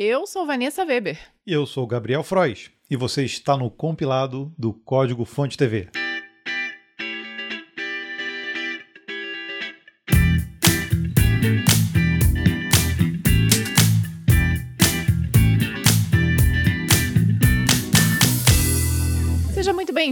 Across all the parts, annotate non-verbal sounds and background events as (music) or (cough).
Eu sou Vanessa Weber. E eu sou Gabriel Frois. E você está no compilado do Código Fonte TV.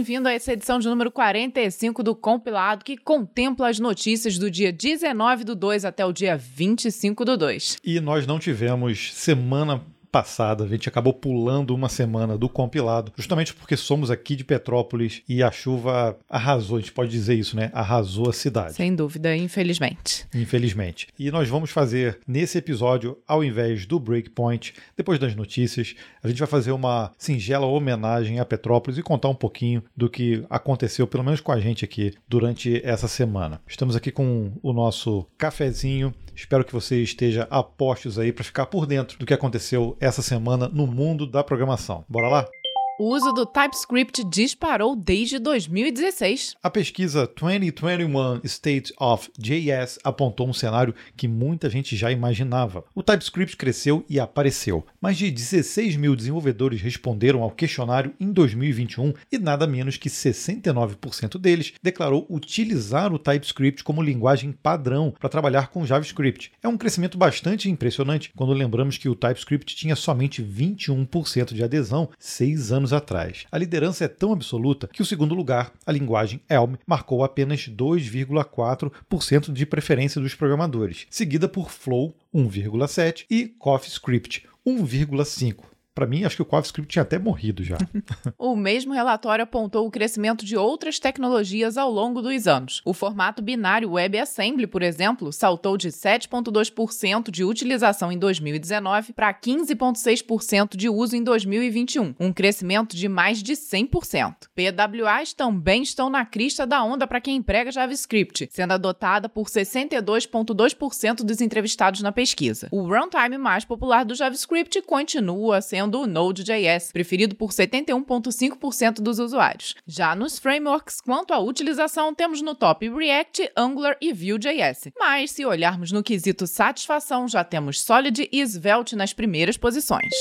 Bem-vindo a essa edição de número 45 do Compilado, que contempla as notícias do dia 19 do 2 até o dia 25 do 2. E nós não tivemos semana passada, a gente acabou pulando uma semana do compilado, justamente porque somos aqui de Petrópolis e a chuva arrasou, a gente pode dizer isso, né? Arrasou a cidade. Sem dúvida, infelizmente. Infelizmente. E nós vamos fazer nesse episódio, ao invés do Breakpoint, depois das notícias, a gente vai fazer uma singela homenagem a Petrópolis e contar um pouquinho do que aconteceu, pelo menos com a gente aqui, durante essa semana. Estamos aqui com o nosso cafezinho. Espero que você esteja a postos aí para ficar por dentro do que aconteceu essa semana no mundo da programação. Bora lá? O uso do TypeScript disparou desde 2016. A pesquisa 2021 State of JS apontou um cenário que muita gente já imaginava. O TypeScript cresceu e apareceu. Mais de 16 mil desenvolvedores responderam ao questionário em 2021 e nada menos que 69% deles declarou utilizar o TypeScript como linguagem padrão para trabalhar com JavaScript. É um crescimento bastante impressionante quando lembramos que o TypeScript tinha somente 21% de adesão seis anos anos atrás. A liderança é tão absoluta que o segundo lugar, a linguagem Elm, marcou apenas 2,4% de preferência dos programadores, seguida por Flow 1,7 e CoffeeScript 1,5. Para mim, acho que o CoffeeScript tinha até morrido já. (laughs) o mesmo relatório apontou o crescimento de outras tecnologias ao longo dos anos. O formato binário WebAssembly, por exemplo, saltou de 7,2% de utilização em 2019 para 15,6% de uso em 2021, um crescimento de mais de 100%. PWAs também estão na crista da onda para quem emprega JavaScript, sendo adotada por 62,2% dos entrevistados na pesquisa. O runtime mais popular do JavaScript continua sendo sendo o Node.js, preferido por 71,5% dos usuários. Já nos frameworks, quanto à utilização, temos no top React, Angular e Vue.js. Mas se olharmos no quesito satisfação, já temos Solid e Svelte nas primeiras posições.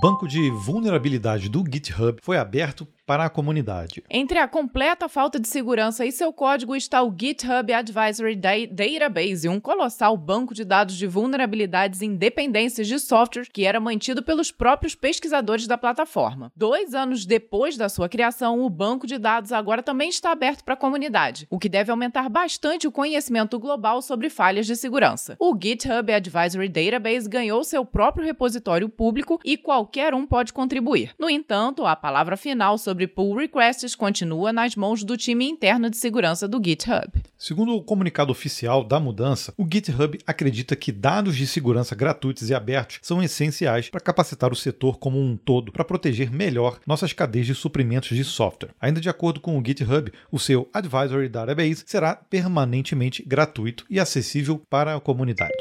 Banco de vulnerabilidade do GitHub foi aberto para a comunidade. Entre a completa falta de segurança e seu código está o GitHub Advisory Database, um colossal banco de dados de vulnerabilidades e independências de software que era mantido pelos próprios pesquisadores da plataforma. Dois anos depois da sua criação, o banco de dados agora também está aberto para a comunidade, o que deve aumentar bastante o conhecimento global sobre falhas de segurança. O GitHub Advisory Database ganhou seu próprio repositório público e qualquer um pode contribuir. No entanto, a palavra final sobre sobre pull requests continua nas mãos do time interno de segurança do GitHub. Segundo o comunicado oficial da mudança, o GitHub acredita que dados de segurança gratuitos e abertos são essenciais para capacitar o setor como um todo para proteger melhor nossas cadeias de suprimentos de software. Ainda de acordo com o GitHub, o seu Advisory Database será permanentemente gratuito e acessível para a comunidade.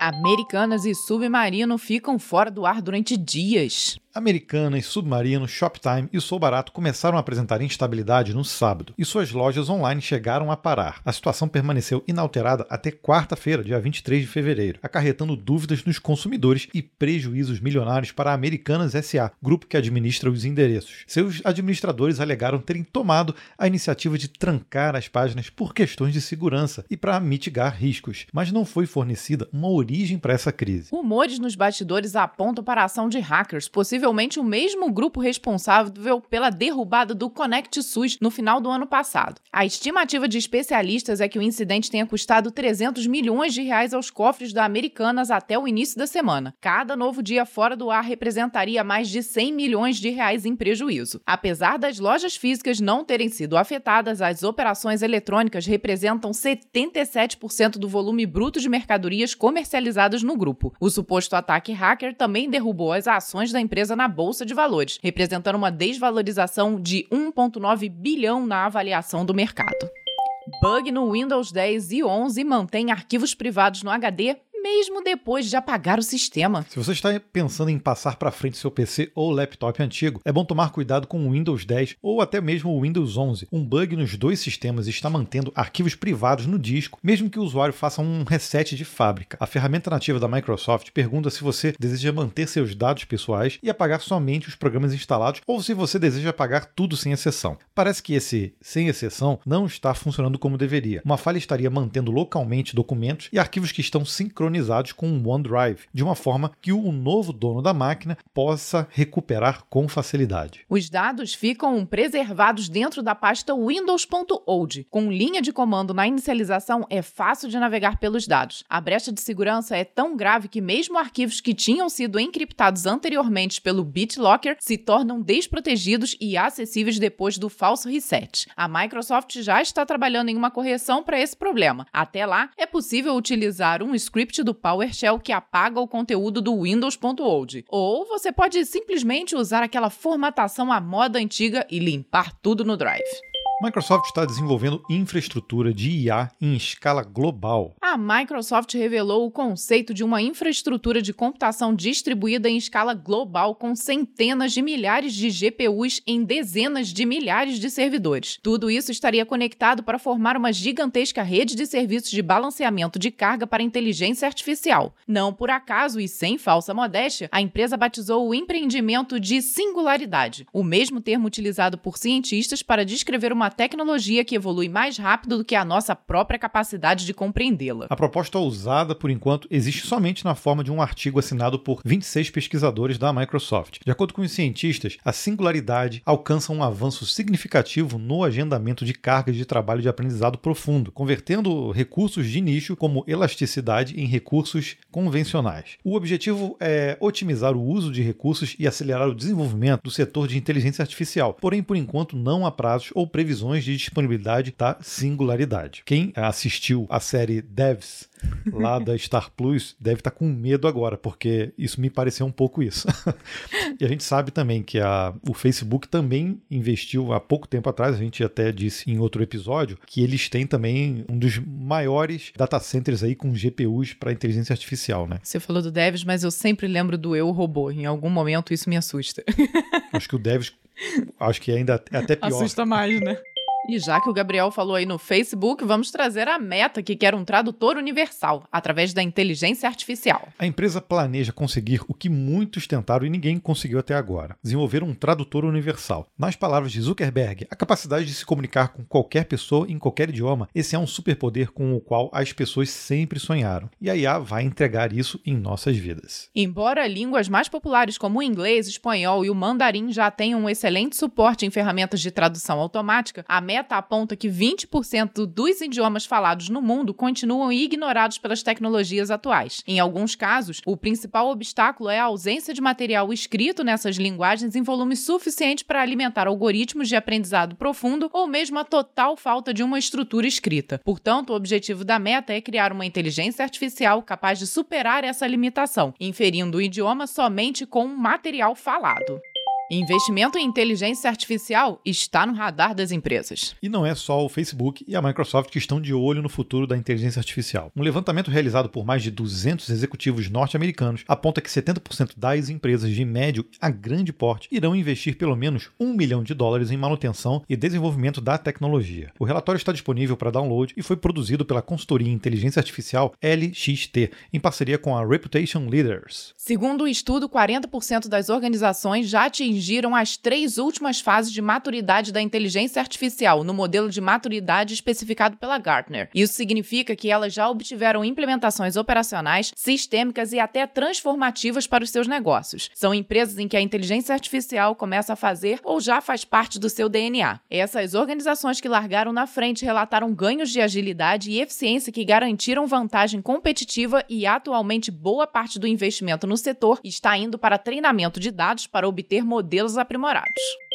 Americanas e Submarino ficam fora do ar durante dias. Americanas, Submarino, Shoptime e Sou Barato começaram a apresentar instabilidade no sábado e suas lojas online chegaram a parar. A situação permaneceu inalterada até quarta-feira, dia 23 de fevereiro, acarretando dúvidas nos consumidores e prejuízos milionários para a Americanas SA, grupo que administra os endereços. Seus administradores alegaram terem tomado a iniciativa de trancar as páginas por questões de segurança e para mitigar riscos, mas não foi fornecida uma origem para essa crise. Rumores nos bastidores apontam para a ação de hackers, possível possivelmente o mesmo grupo responsável pela derrubada do Connect SUS no final do ano passado. A estimativa de especialistas é que o incidente tenha custado 300 milhões de reais aos cofres da Americanas até o início da semana. Cada novo dia fora do ar representaria mais de 100 milhões de reais em prejuízo. Apesar das lojas físicas não terem sido afetadas, as operações eletrônicas representam 77% do volume bruto de mercadorias comercializadas no grupo. O suposto ataque hacker também derrubou as ações da empresa na bolsa de valores, representando uma desvalorização de 1,9 bilhão na avaliação do mercado. Bug no Windows 10 e 11 mantém arquivos privados no HD mesmo depois de apagar o sistema. Se você está pensando em passar para frente seu PC ou laptop antigo, é bom tomar cuidado com o Windows 10 ou até mesmo o Windows 11. Um bug nos dois sistemas está mantendo arquivos privados no disco, mesmo que o usuário faça um reset de fábrica. A ferramenta nativa da Microsoft pergunta se você deseja manter seus dados pessoais e apagar somente os programas instalados ou se você deseja apagar tudo sem exceção. Parece que esse sem exceção não está funcionando como deveria. Uma falha estaria mantendo localmente documentos e arquivos que estão sincronizados com o OneDrive, de uma forma que o novo dono da máquina possa recuperar com facilidade. Os dados ficam preservados dentro da pasta Windows.old. Com linha de comando na inicialização, é fácil de navegar pelos dados. A brecha de segurança é tão grave que mesmo arquivos que tinham sido encriptados anteriormente pelo BitLocker se tornam desprotegidos e acessíveis depois do falso reset. A Microsoft já está trabalhando em uma correção para esse problema. Até lá, é possível utilizar um script do PowerShell que apaga o conteúdo do Windows.old. Ou você pode simplesmente usar aquela formatação à moda antiga e limpar tudo no Drive. Microsoft está desenvolvendo infraestrutura de IA em escala global. A Microsoft revelou o conceito de uma infraestrutura de computação distribuída em escala global com centenas de milhares de GPUs em dezenas de milhares de servidores. Tudo isso estaria conectado para formar uma gigantesca rede de serviços de balanceamento de carga para inteligência artificial. Não por acaso e sem falsa modéstia, a empresa batizou o empreendimento de singularidade, o mesmo termo utilizado por cientistas para descrever uma uma tecnologia que evolui mais rápido do que a nossa própria capacidade de compreendê-la. A proposta ousada, por enquanto, existe somente na forma de um artigo assinado por 26 pesquisadores da Microsoft. De acordo com os cientistas, a singularidade alcança um avanço significativo no agendamento de cargas de trabalho de aprendizado profundo, convertendo recursos de nicho como elasticidade em recursos convencionais. O objetivo é otimizar o uso de recursos e acelerar o desenvolvimento do setor de inteligência artificial, porém, por enquanto, não há prazos ou previsões previsões de disponibilidade da singularidade. Quem assistiu a série Devs lá da Star Plus deve estar tá com medo agora, porque isso me pareceu um pouco isso. (laughs) e a gente sabe também que a, o Facebook também investiu há pouco tempo atrás, a gente até disse em outro episódio, que eles têm também um dos maiores data centers aí com GPUs para inteligência artificial, né? Você falou do Devs, mas eu sempre lembro do Eu Robô. Em algum momento isso me assusta. (laughs) Acho que o Devs Acho que ainda é até pior. Assusta mais, né? E já que o Gabriel falou aí no Facebook, vamos trazer a Meta, que quer um tradutor universal, através da inteligência artificial. A empresa planeja conseguir o que muitos tentaram e ninguém conseguiu até agora: desenvolver um tradutor universal. Nas palavras de Zuckerberg, a capacidade de se comunicar com qualquer pessoa em qualquer idioma, esse é um superpoder com o qual as pessoas sempre sonharam. E a IA vai entregar isso em nossas vidas. Embora línguas mais populares como o inglês, o espanhol e o mandarim já tenham um excelente suporte em ferramentas de tradução automática, a Meta Meta aponta que 20% dos idiomas falados no mundo continuam ignorados pelas tecnologias atuais. Em alguns casos, o principal obstáculo é a ausência de material escrito nessas linguagens em volume suficiente para alimentar algoritmos de aprendizado profundo ou mesmo a total falta de uma estrutura escrita. Portanto, o objetivo da Meta é criar uma inteligência artificial capaz de superar essa limitação, inferindo o idioma somente com material falado. Investimento em inteligência artificial está no radar das empresas. E não é só o Facebook e a Microsoft que estão de olho no futuro da inteligência artificial. Um levantamento realizado por mais de 200 executivos norte-americanos aponta que 70% das empresas de médio a grande porte irão investir pelo menos um milhão de dólares em manutenção e desenvolvimento da tecnologia. O relatório está disponível para download e foi produzido pela consultoria em inteligência artificial LXT, em parceria com a Reputation Leaders. Segundo o estudo, 40% das organizações já atingiram atingiram as três últimas fases de maturidade da inteligência artificial no modelo de maturidade especificado pela Gartner. Isso significa que elas já obtiveram implementações operacionais, sistêmicas e até transformativas para os seus negócios. São empresas em que a inteligência artificial começa a fazer ou já faz parte do seu DNA. Essas organizações que largaram na frente relataram ganhos de agilidade e eficiência que garantiram vantagem competitiva e atualmente boa parte do investimento no setor está indo para treinamento de dados para obter modelos modelos aprimorados.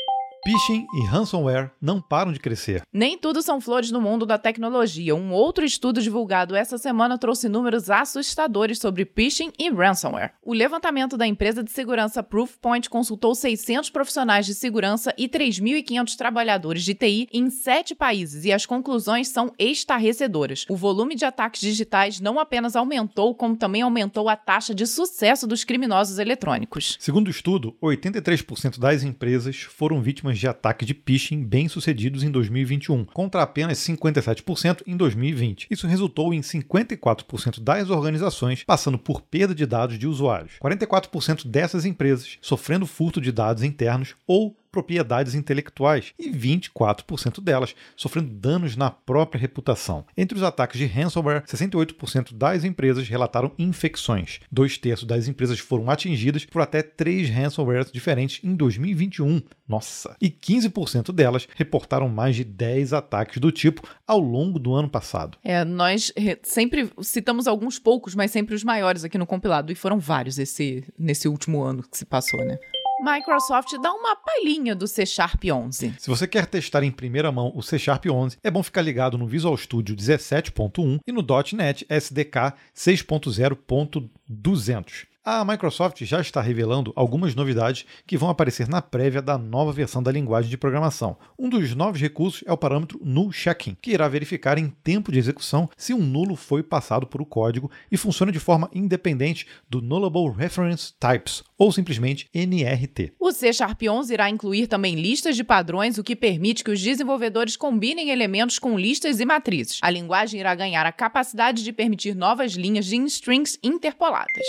Phishing e ransomware não param de crescer. Nem tudo são flores no mundo da tecnologia. Um outro estudo divulgado essa semana trouxe números assustadores sobre phishing e ransomware. O levantamento da empresa de segurança Proofpoint consultou 600 profissionais de segurança e 3.500 trabalhadores de TI em sete países e as conclusões são estarrecedoras. O volume de ataques digitais não apenas aumentou, como também aumentou a taxa de sucesso dos criminosos eletrônicos. Segundo o estudo, 83% das empresas foram vítimas de ataque de phishing bem-sucedidos em 2021, contra apenas 57% em 2020. Isso resultou em 54% das organizações passando por perda de dados de usuários. 44% dessas empresas sofrendo furto de dados internos ou propriedades intelectuais e 24% delas sofrendo danos na própria reputação. Entre os ataques de ransomware, 68% das empresas relataram infecções. Dois terços das empresas foram atingidas por até três ransomwares diferentes em 2021. Nossa! E 15% delas reportaram mais de 10 ataques do tipo ao longo do ano passado. É, nós sempre citamos alguns poucos, mas sempre os maiores aqui no compilado, e foram vários esse, nesse último ano que se passou, né? Microsoft dá uma palhinha do C Sharp 11. Se você quer testar em primeira mão o C Sharp 11, é bom ficar ligado no Visual Studio 17.1 e no .NET SDK 6.0.200 a Microsoft já está revelando algumas novidades que vão aparecer na prévia da nova versão da linguagem de programação. Um dos novos recursos é o parâmetro null checking, que irá verificar em tempo de execução se um nulo foi passado por o código e funciona de forma independente do Nullable Reference Types, ou simplesmente NRT. O C Sharp 11 irá incluir também listas de padrões, o que permite que os desenvolvedores combinem elementos com listas e matrizes. A linguagem irá ganhar a capacidade de permitir novas linhas de strings interpoladas.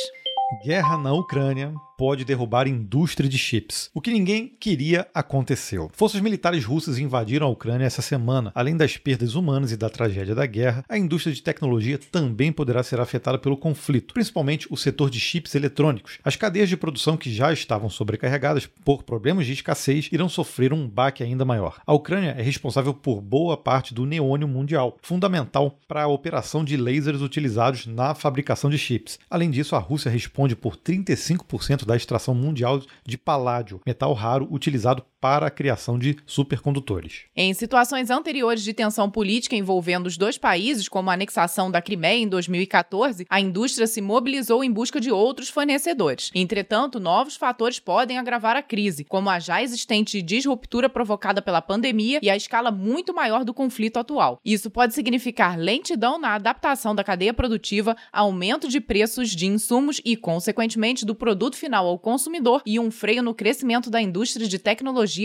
Guerra na Ucrânia pode derrubar indústria de chips. O que ninguém queria aconteceu. Forças militares russas invadiram a Ucrânia essa semana. Além das perdas humanas e da tragédia da guerra, a indústria de tecnologia também poderá ser afetada pelo conflito, principalmente o setor de chips eletrônicos. As cadeias de produção que já estavam sobrecarregadas por problemas de escassez irão sofrer um baque ainda maior. A Ucrânia é responsável por boa parte do neônio mundial, fundamental para a operação de lasers utilizados na fabricação de chips. Além disso, a Rússia responde por 35% da extração mundial de paládio, metal raro utilizado para a criação de supercondutores. Em situações anteriores de tensão política envolvendo os dois países, como a anexação da Crimeia em 2014, a indústria se mobilizou em busca de outros fornecedores. Entretanto, novos fatores podem agravar a crise, como a já existente disruptura provocada pela pandemia e a escala muito maior do conflito atual. Isso pode significar lentidão na adaptação da cadeia produtiva, aumento de preços de insumos e, consequentemente, do produto final ao consumidor e um freio no crescimento da indústria de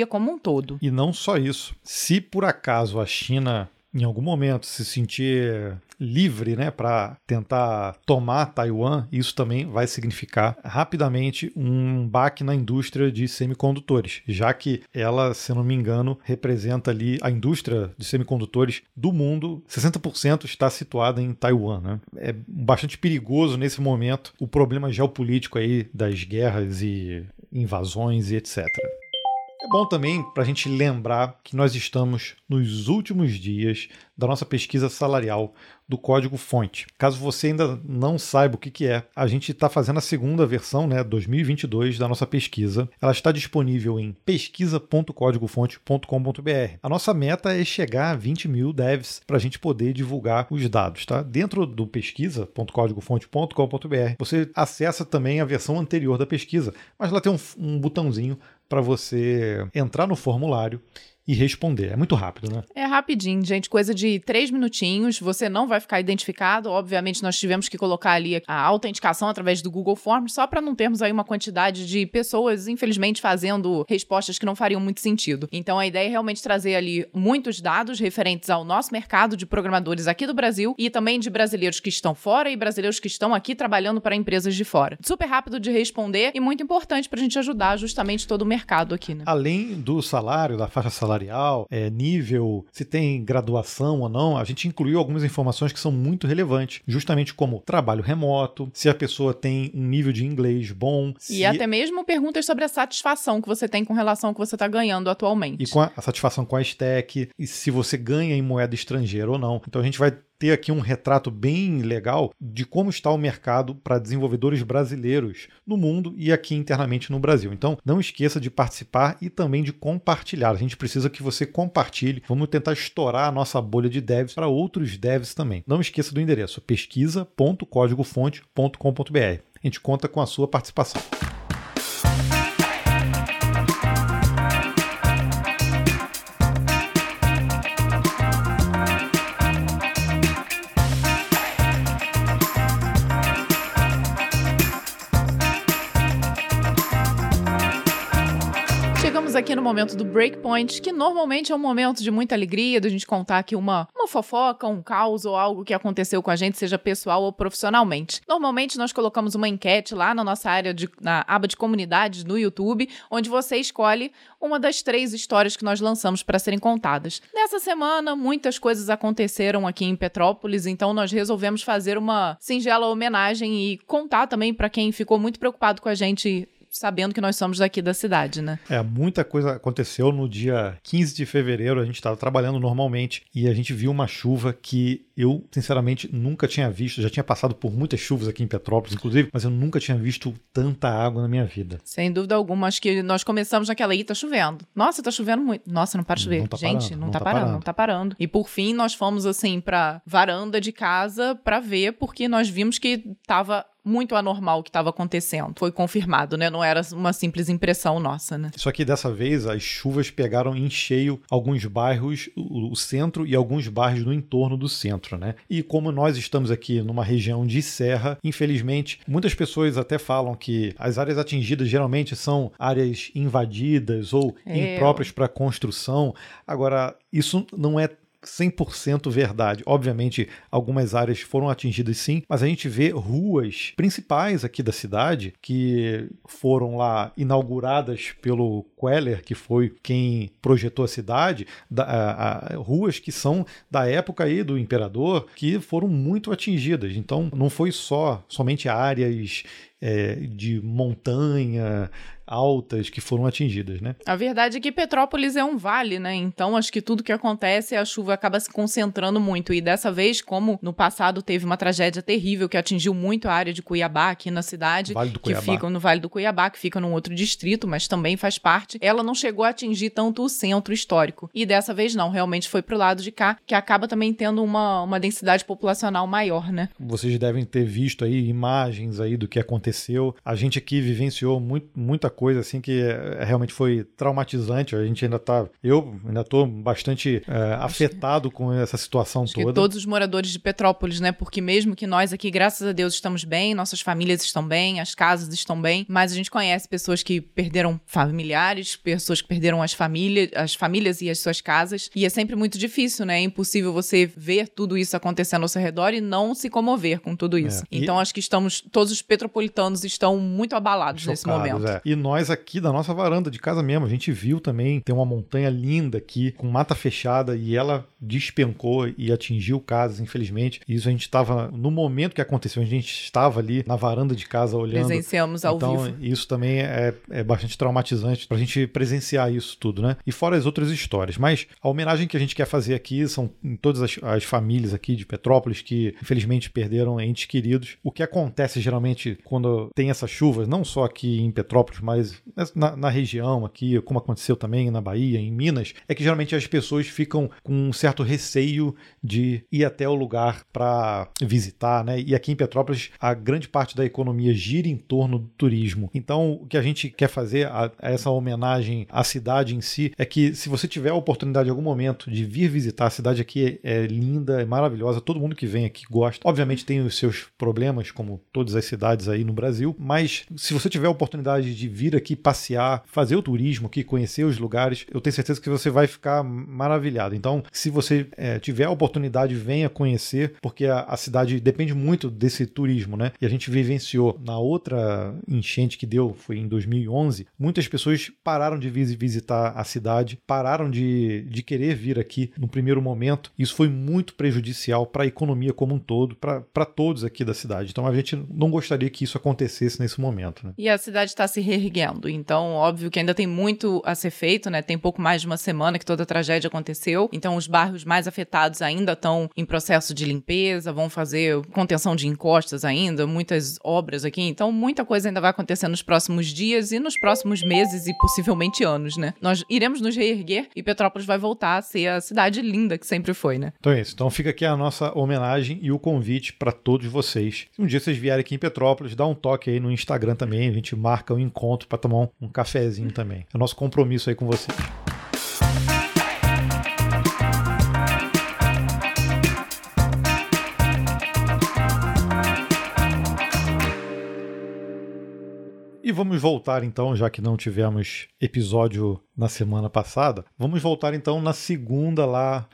como um todo. E não só isso. Se por acaso a China em algum momento se sentir livre né, para tentar tomar Taiwan, isso também vai significar rapidamente um baque na indústria de semicondutores, já que ela, se não me engano, representa ali a indústria de semicondutores do mundo, 60% está situada em Taiwan. Né? É bastante perigoso nesse momento o problema geopolítico aí das guerras e invasões e etc. É bom também para a gente lembrar que nós estamos nos últimos dias da nossa pesquisa salarial do código fonte. Caso você ainda não saiba o que, que é, a gente está fazendo a segunda versão, né, 2022 da nossa pesquisa. Ela está disponível em pesquisa.códigofonte.com.br. A nossa meta é chegar a 20 mil devs para a gente poder divulgar os dados, tá? Dentro do pesquisa.códigofonte.com.br você acessa também a versão anterior da pesquisa, mas lá tem um, um botãozinho para você entrar no formulário e responder. É muito rápido, né? É rapidinho, gente. Coisa de três minutinhos. Você não vai ficar identificado. Obviamente, nós tivemos que colocar ali a autenticação através do Google Forms, só para não termos aí uma quantidade de pessoas, infelizmente, fazendo respostas que não fariam muito sentido. Então, a ideia é realmente trazer ali muitos dados referentes ao nosso mercado de programadores aqui do Brasil e também de brasileiros que estão fora e brasileiros que estão aqui trabalhando para empresas de fora. Super rápido de responder e muito importante para a gente ajudar justamente todo o mercado aqui, né? Além do salário, da faixa salarial salarial, é, nível, se tem graduação ou não, a gente incluiu algumas informações que são muito relevantes, justamente como trabalho remoto, se a pessoa tem um nível de inglês bom. E até mesmo perguntas sobre a satisfação que você tem com relação ao que você está ganhando atualmente. E com a, a satisfação com a stack, e se você ganha em moeda estrangeira ou não. Então a gente vai ter aqui um retrato bem legal de como está o mercado para desenvolvedores brasileiros no mundo e aqui internamente no Brasil. Então, não esqueça de participar e também de compartilhar. A gente precisa que você compartilhe. Vamos tentar estourar a nossa bolha de devs para outros devs também. Não esqueça do endereço pesquisa.códigofonte.com.br. A gente conta com a sua participação. Momento do Breakpoint, que normalmente é um momento de muita alegria, da gente contar aqui uma, uma fofoca, um caos ou algo que aconteceu com a gente, seja pessoal ou profissionalmente. Normalmente nós colocamos uma enquete lá na nossa área, de, na aba de comunidades no YouTube, onde você escolhe uma das três histórias que nós lançamos para serem contadas. Nessa semana, muitas coisas aconteceram aqui em Petrópolis, então nós resolvemos fazer uma singela homenagem e contar também para quem ficou muito preocupado com a gente sabendo que nós somos daqui da cidade, né? É, muita coisa aconteceu no dia 15 de fevereiro, a gente estava trabalhando normalmente e a gente viu uma chuva que eu, sinceramente, nunca tinha visto. Já tinha passado por muitas chuvas aqui em Petrópolis, inclusive, mas eu nunca tinha visto tanta água na minha vida. Sem dúvida alguma. Acho que nós começamos naquela aí, tá chovendo. Nossa, tá chovendo muito. Nossa, não para de chover. Não tá Gente, parando, não, não tá, tá parando, parando, não tá parando. E por fim, nós fomos assim pra varanda de casa pra ver, porque nós vimos que tava muito anormal o que estava acontecendo. Foi confirmado, né? Não era uma simples impressão nossa, né? Só que dessa vez as chuvas pegaram em cheio alguns bairros, o, centro e alguns bairros no entorno do centro, né? E como nós estamos aqui numa região de serra, infelizmente, muitas pessoas até falam que as áreas atingidas geralmente são áreas invadidas ou é. impróprias para construção. Agora, isso não é 100% verdade. Obviamente, algumas áreas foram atingidas sim, mas a gente vê ruas principais aqui da cidade que foram lá inauguradas pelo Queller, que foi quem projetou a cidade, da, a, a, ruas que são da época aí do imperador, que foram muito atingidas. Então, não foi só somente áreas é, de montanha, altas que foram atingidas, né? A verdade é que Petrópolis é um vale, né? Então acho que tudo que acontece, a chuva acaba se concentrando muito. E dessa vez, como no passado teve uma tragédia terrível que atingiu muito a área de Cuiabá aqui na cidade, vale que fica no Vale do Cuiabá, que fica num outro distrito, mas também faz parte. Ela não chegou a atingir tanto o centro histórico. E dessa vez não, realmente foi pro lado de cá, que acaba também tendo uma, uma densidade populacional maior, né? Vocês devem ter visto aí imagens aí do que aconteceu. A gente aqui vivenciou muito, muita coisa assim que é, realmente foi traumatizante. A gente ainda tá. Eu ainda tô bastante é, afetado com essa situação Acho toda. Que todos os moradores de Petrópolis, né? Porque mesmo que nós aqui, graças a Deus, estamos bem, nossas famílias estão bem, as casas estão bem, mas a gente conhece pessoas que perderam familiares, pessoas que perderam as famílias, as famílias e as suas casas. E é sempre muito difícil, né? É impossível você ver tudo isso acontecendo ao seu redor e não se comover com tudo isso. É. Então e... acho que estamos, todos os petropolitanos estão muito abalados Chocados, nesse momento. É. E nós aqui da nossa varanda de casa mesmo. A gente viu também, tem uma montanha linda aqui, com mata fechada, e ela despencou e atingiu casas, infelizmente. Isso a gente estava, no momento que aconteceu, a gente estava ali na varanda de casa olhando. Presenciamos ao então, vivo. Isso também é, é bastante traumatizante pra gente presenciar isso tudo, né? E fora as outras histórias. Mas a homenagem que a gente quer fazer aqui são em todas as, as famílias aqui de Petrópolis que infelizmente perderam entes queridos. O que acontece geralmente quando tem essas chuvas, não só aqui em Petrópolis, mas na, na, região aqui, como aconteceu também na Bahia, em Minas, é que geralmente as pessoas ficam com um certo receio de ir até o lugar para visitar, né? E aqui em Petrópolis, a grande parte da economia gira em torno do turismo. Então, o que a gente quer fazer a, a essa homenagem à cidade em si é que se você tiver a oportunidade em algum momento de vir visitar a cidade aqui é, é linda, é maravilhosa, todo mundo que vem aqui gosta. Obviamente tem os seus problemas, como todas as cidades aí no Brasil, mas se você tiver a oportunidade de vir aqui passear, fazer o turismo aqui, conhecer os lugares, eu tenho certeza que você vai ficar maravilhado. Então, se você é, tiver a oportunidade, venha conhecer, porque a, a, cidade depende muito desse turismo, né? E a gente vivenciou na outra enchente que deu, foi em 2011, muitas pessoas pararam de visitar a cidade, pararam de, de querer vir aqui no primeiro momento. Isso foi muito prejudicial para a economia como um todo, para todos aqui da cidade. Então, a gente não gostaria que isso acontecesse acontecesse nesse momento. Né? E a cidade está se reerguendo, então óbvio que ainda tem muito a ser feito, né? Tem pouco mais de uma semana que toda a tragédia aconteceu, então os bairros mais afetados ainda estão em processo de limpeza, vão fazer contenção de encostas ainda, muitas obras aqui, então muita coisa ainda vai acontecer nos próximos dias e nos próximos meses e possivelmente anos, né? Nós iremos nos reerguer e Petrópolis vai voltar a ser a cidade linda que sempre foi, né? Então é isso. Então fica aqui a nossa homenagem e o convite para todos vocês. Se um dia vocês vierem aqui em Petrópolis, dá um toque aí no Instagram também, a gente marca um encontro para tomar um, cafezinho também. É nosso compromisso aí com vocês. E vamos voltar então, já que não tivemos episódio na semana passada, vamos voltar então na segunda lá,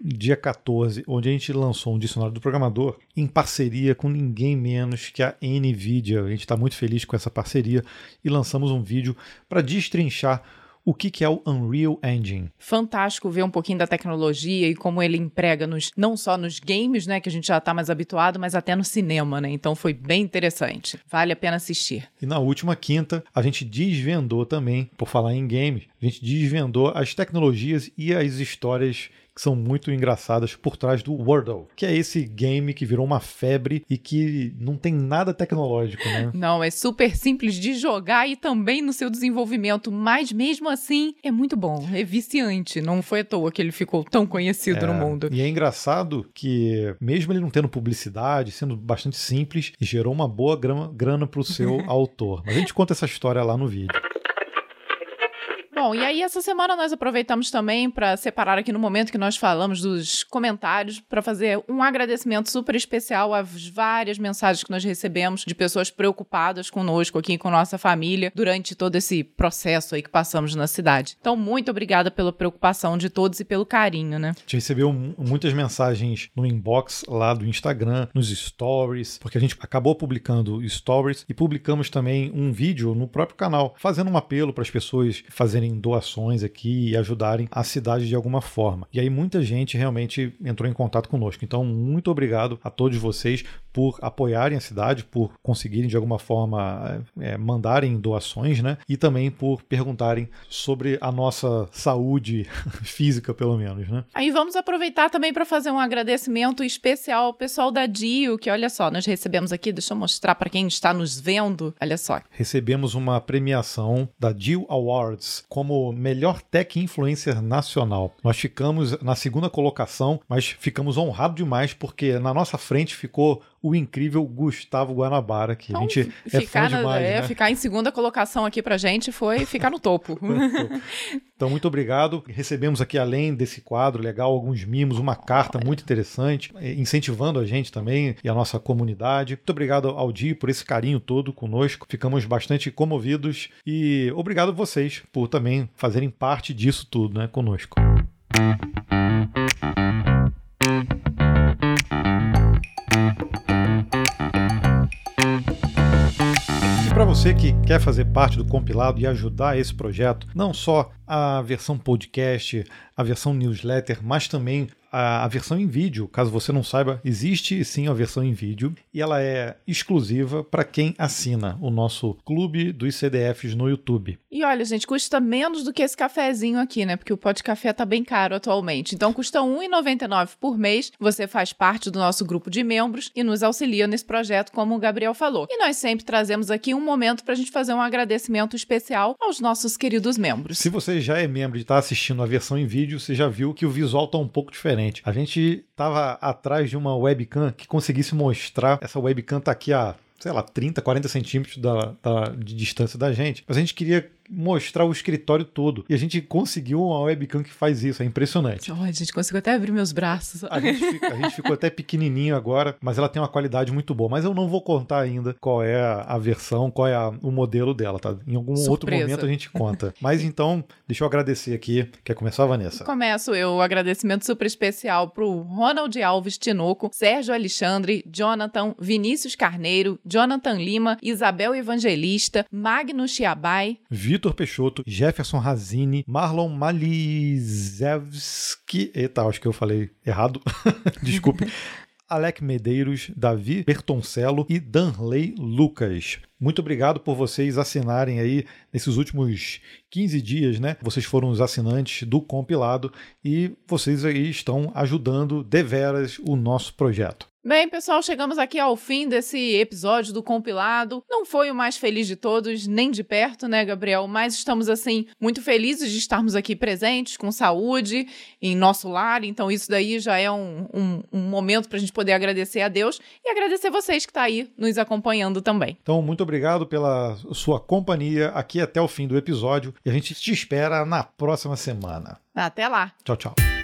dia 14, onde a gente lançou um dicionário do programador em parceria com ninguém menos que a Nvidia. A gente está muito feliz com essa parceria e lançamos um vídeo para destrinchar o que, é o Unreal Engine. Fantástico ver um pouquinho da tecnologia e como ele emprega nos, não só nos games, né, que a gente já está mais habituado, mas até no cinema, né? Então foi bem interessante. Vale a pena assistir. E na última quinta, a gente desvendou também, por falar em games, a gente desvendou as tecnologias e as histórias que são muito engraçadas por trás do Wordle, que é esse game que virou uma febre e que não tem nada tecnológico, né? Não, é super simples de jogar e também no seu desenvolvimento, mas mesmo assim é muito bom, é viciante. Não foi à toa que ele ficou tão conhecido é, no mundo. E é engraçado que, mesmo ele não tendo publicidade, sendo bastante simples, gerou uma boa grana, grana para o seu (laughs) autor. Mas a gente conta essa história lá no vídeo. Bom, e aí essa semana nós aproveitamos também para separar aqui no momento que nós falamos dos comentários para fazer um agradecimento super especial às várias mensagens que nós recebemos de pessoas preocupadas conosco aqui com nossa família durante todo esse processo aí que passamos na cidade. Então, muito obrigada pela preocupação de todos e pelo carinho, né? A gente recebeu muitas mensagens no inbox lá do Instagram, nos stories, porque a gente acabou publicando stories e publicamos também um vídeo no próprio canal, fazendo um apelo para as pessoas fazerem fazerem doações aqui e ajudarem a cidade de alguma forma. E aí muita gente realmente entrou em contato conosco. Então, muito obrigado a todos vocês por apoiarem a cidade, por conseguirem de alguma forma é, mandarem doações, né? E também por perguntarem sobre a nossa saúde (laughs) física, pelo menos, né? Aí vamos aproveitar também para fazer um agradecimento especial ao pessoal da DIO, que olha só, nós recebemos aqui, deixa eu mostrar para quem está nos vendo, olha só. Recebemos uma premiação da DIO Awards como melhor tech influencer nacional. Nós ficamos na segunda colocação, mas ficamos honrados demais porque na nossa frente ficou o incrível Gustavo Guanabara, que então, a gente é fã na, demais, é, né? Ficar em segunda colocação aqui pra gente foi ficar no topo. (laughs) então, muito obrigado. Recebemos aqui, além desse quadro legal, alguns mimos, uma carta muito interessante, eh, incentivando a gente também e a nossa comunidade. Muito obrigado ao Di por esse carinho todo conosco. Ficamos bastante comovidos e obrigado a vocês por também fazerem parte disso tudo, né, conosco. Para você que quer fazer parte do compilado e ajudar esse projeto, não só a versão podcast, a versão newsletter, mas também a, versão em vídeo. Caso você não saiba, existe sim a versão em vídeo e ela é exclusiva para quem assina o nosso clube dos CDFs no YouTube. E olha, gente, custa menos do que esse cafezinho aqui, né? Porque o pó de café tá bem caro atualmente. Então custa R$ 1,99 por mês. Você faz parte do nosso grupo de membros e nos auxilia nesse projeto, como o Gabriel falou. E nós sempre trazemos aqui um momento para a gente fazer um agradecimento especial aos nossos queridos membros. Se você já é membro e está assistindo a versão em vídeo, você já viu que o visual tá um pouco diferente diferente. A gente estava atrás de uma webcam que conseguisse mostrar. Essa webcam tá aqui a sei lá, 30, 40 centímetros da, da, de distância da gente. Mas a gente queria mostrar o escritório todo. E a gente conseguiu uma webcam que faz isso, é impressionante. Oh, a gente conseguiu até abrir meus braços. A gente, fica, a gente ficou até pequenininho agora, mas ela tem uma qualidade muito boa. Mas eu não vou contar ainda qual é a versão, qual é a, o modelo dela, tá? Em algum Surpresa. outro momento a gente conta. Mas então, deixa eu agradecer aqui. Quer começar, Vanessa? Começo eu. Um agradecimento super especial pro Ronald Alves Tinoco, Sérgio Alexandre, Jonathan, Vinícius Carneiro, Jonathan Lima, Isabel Evangelista, Magno Chiabai, Vitor Peixoto, Jefferson Razini, Marlon Malizewski. Eita, acho que eu falei errado. (laughs) Desculpe. (laughs) Alec Medeiros, Davi Bertoncello e Danley Lucas. Muito obrigado por vocês assinarem aí nesses últimos 15 dias, né? Vocês foram os assinantes do compilado e vocês aí estão ajudando deveras o nosso projeto. Bem, pessoal, chegamos aqui ao fim desse episódio do compilado. Não foi o mais feliz de todos, nem de perto, né, Gabriel? Mas estamos, assim, muito felizes de estarmos aqui presentes, com saúde, em nosso lar. Então, isso daí já é um, um, um momento para a gente poder agradecer a Deus e agradecer vocês que estão tá aí nos acompanhando também. Então, muito obrigado pela sua companhia aqui até o fim do episódio e a gente te espera na próxima semana. Até lá. Tchau, tchau.